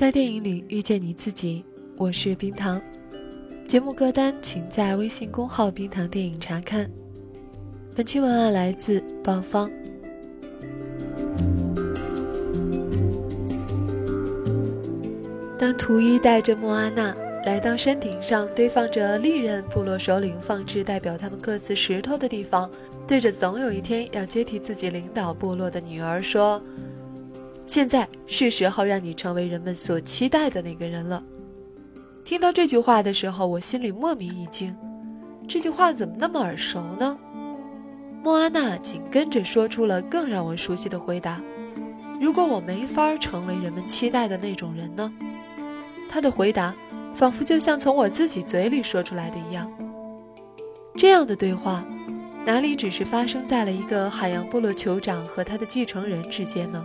在电影里遇见你自己，我是冰糖。节目歌单请在微信公号“冰糖电影”查看。本期文案来自鲍方。当图一带着莫阿娜来到山顶上堆放着历任部落首领放置代表他们各自石头的地方，对着总有一天要接替自己领导部落的女儿说：“现在是时候让你成为人们所期待的那个人了。”听到这句话的时候，我心里莫名一惊，这句话怎么那么耳熟呢？莫阿娜紧跟着说出了更让我熟悉的回答：“如果我没法成为人们期待的那种人呢？”他的回答仿佛就像从我自己嘴里说出来的一样。这样的对话，哪里只是发生在了一个海洋部落酋长和他的继承人之间呢？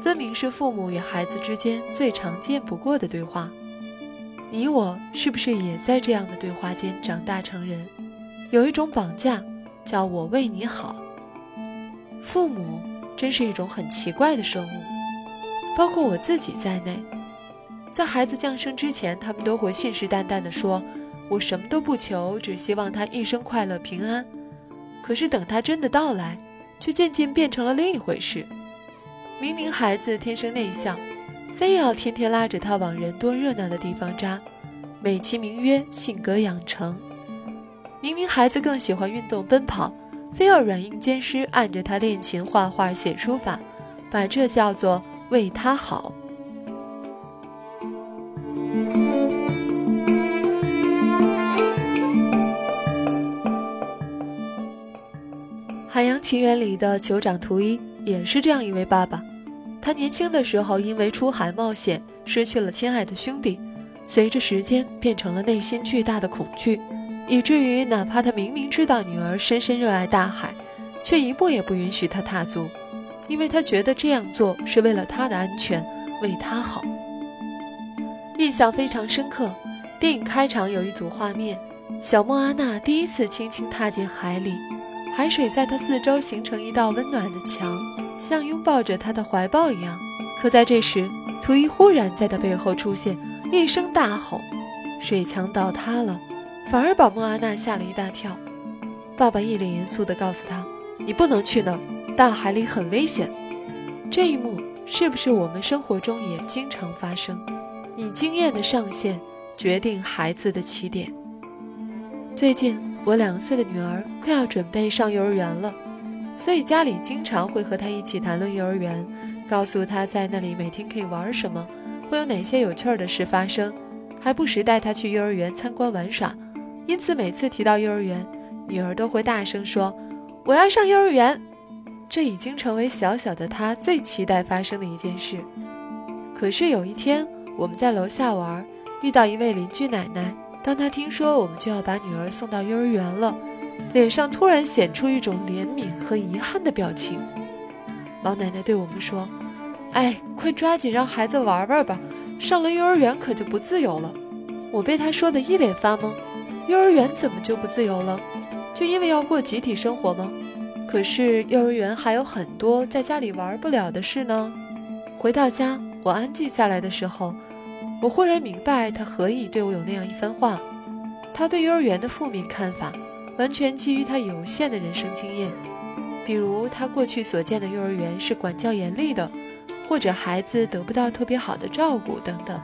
分明是父母与孩子之间最常见不过的对话。你我是不是也在这样的对话间长大成人？有一种绑架，叫我为你好。父母真是一种很奇怪的生物，包括我自己在内。在孩子降生之前，他们都会信誓旦旦地说：“我什么都不求，只希望他一生快乐平安。”可是等他真的到来，却渐渐变成了另一回事。明明孩子天生内向，非要天天拉着他往人多热闹的地方扎，美其名曰性格养成。明明孩子更喜欢运动奔跑，非要软硬兼施按着他练琴、画画、写书法，把这叫做为他好。《海洋奇缘》里的酋长图一也是这样一位爸爸。他年轻的时候因为出海冒险失去了亲爱的兄弟，随着时间变成了内心巨大的恐惧，以至于哪怕他明明知道女儿深深热爱大海，却一步也不允许她踏足，因为他觉得这样做是为了她的安全，为她好。印象非常深刻。电影开场有一组画面，小莫阿娜第一次轻轻踏进海里。海水在他四周形成一道温暖的墙，像拥抱着他的怀抱一样。可在这时，图伊忽然在他背后出现，一声大吼，水墙倒塌了，反而把莫阿娜吓了一大跳。爸爸一脸严肃地告诉他：“你不能去那，大海里很危险。”这一幕是不是我们生活中也经常发生？你经验的上限决定孩子的起点。最近。我两岁的女儿快要准备上幼儿园了，所以家里经常会和他一起谈论幼儿园，告诉他在那里每天可以玩什么，会有哪些有趣儿的事发生，还不时带他去幼儿园参观玩耍。因此，每次提到幼儿园，女儿都会大声说：“我要上幼儿园。”这已经成为小小的她最期待发生的一件事。可是有一天，我们在楼下玩，遇到一位邻居奶奶。当她听说我们就要把女儿送到幼儿园了，脸上突然显出一种怜悯和遗憾的表情。老奶奶对我们说：“哎，快抓紧让孩子玩玩吧，上了幼儿园可就不自由了。”我被她说的一脸发懵。幼儿园怎么就不自由了？就因为要过集体生活吗？可是幼儿园还有很多在家里玩不了的事呢。回到家，我安静下来的时候。我忽然明白，他何以对我有那样一番话。他对幼儿园的负面看法，完全基于他有限的人生经验。比如，他过去所见的幼儿园是管教严厉的，或者孩子得不到特别好的照顾等等。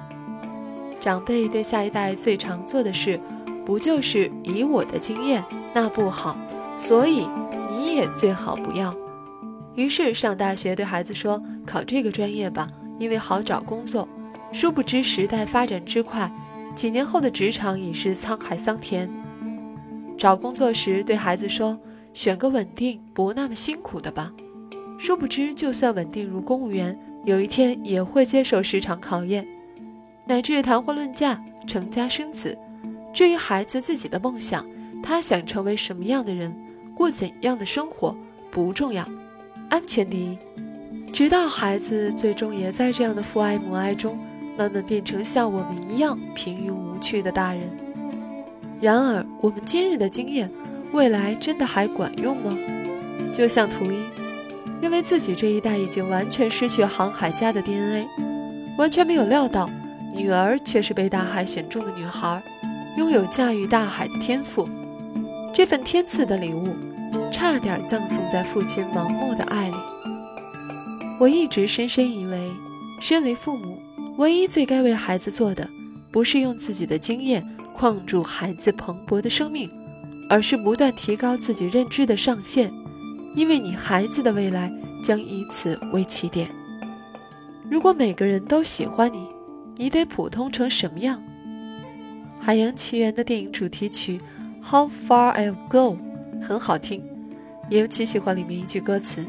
长辈对下一代最常做的事，不就是以我的经验，那不好，所以你也最好不要。于是上大学对孩子说：“考这个专业吧，因为好找工作。”殊不知，时代发展之快，几年后的职场已是沧海桑田。找工作时，对孩子说：“选个稳定、不那么辛苦的吧。”殊不知，就算稳定如公务员，有一天也会接受市场考验，乃至谈婚论嫁、成家生子。至于孩子自己的梦想，他想成为什么样的人，过怎样的生活，不重要，安全第一。直到孩子最终也在这样的父爱母爱中。慢慢变成像我们一样平庸无趣的大人。然而，我们今日的经验，未来真的还管用吗？就像图一，认为自己这一代已经完全失去航海家的 DNA，完全没有料到，女儿却是被大海选中的女孩，拥有驾驭大海的天赋。这份天赐的礼物，差点葬送在父亲盲目的爱里。我一直深深以为，身为父母，唯一最该为孩子做的，不是用自己的经验框住孩子蓬勃的生命，而是不断提高自己认知的上限，因为你孩子的未来将以此为起点。如果每个人都喜欢你，你得普通成什么样？《海洋奇缘》的电影主题曲《How Far I'll Go》很好听，尤其喜欢里面一句歌词：“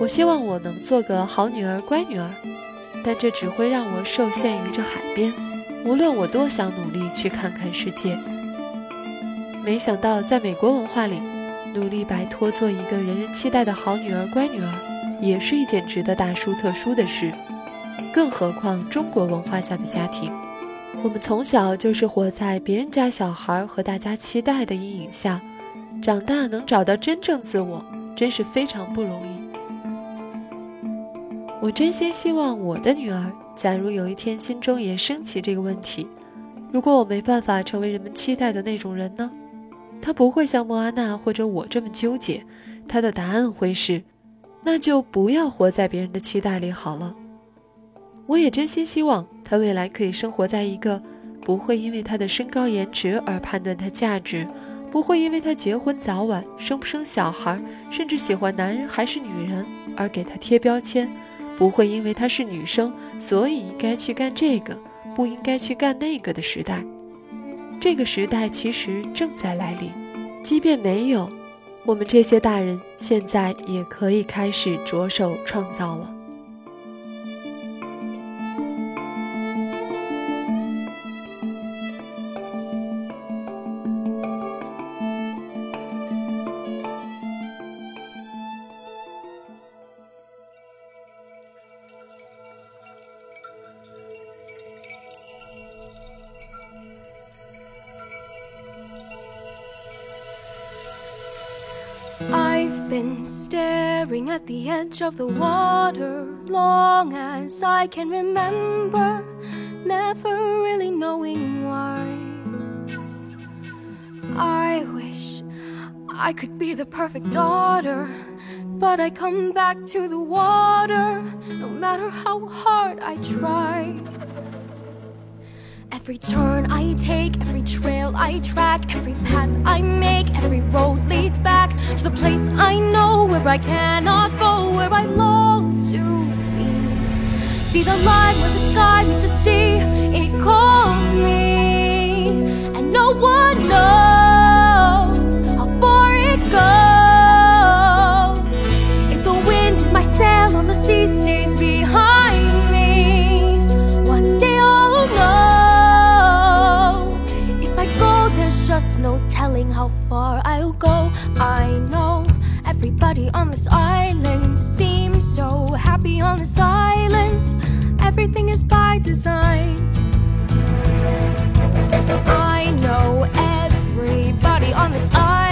我希望我能做个好女儿、乖女儿，但这只会让我受限于这海边。无论我多想努力去看看世界。”没想到，在美国文化里，努力摆脱做一个人人期待的好女儿、乖女儿，也是一件值得大书特书的事。更何况中国文化下的家庭，我们从小就是活在别人家小孩和大家期待的阴影下，长大能找到真正自我，真是非常不容易。我真心希望我的女儿，假如有一天心中也升起这个问题：如果我没办法成为人们期待的那种人呢？他不会像莫阿娜或者我这么纠结，他的答案会是：那就不要活在别人的期待里好了。我也真心希望他未来可以生活在一个不会因为他的身高颜值而判断他价值，不会因为他结婚早晚、生不生小孩，甚至喜欢男人还是女人而给他贴标签，不会因为她是女生所以应该去干这个，不应该去干那个的时代。这个时代其实正在来临，即便没有，我们这些大人现在也可以开始着手创造了。Been staring at the edge of the water long as I can remember, never really knowing why. I wish I could be the perfect daughter, but I come back to the water no matter how hard I try. Every turn I take, every trail I track, every path I make, every road leads back to the place I know where I cannot go, where I long to be. See the line where the sky meets the sea, there's no telling how far I'll go. I know everybody on this island seems so happy on this island. Everything is by design. I know everybody on this island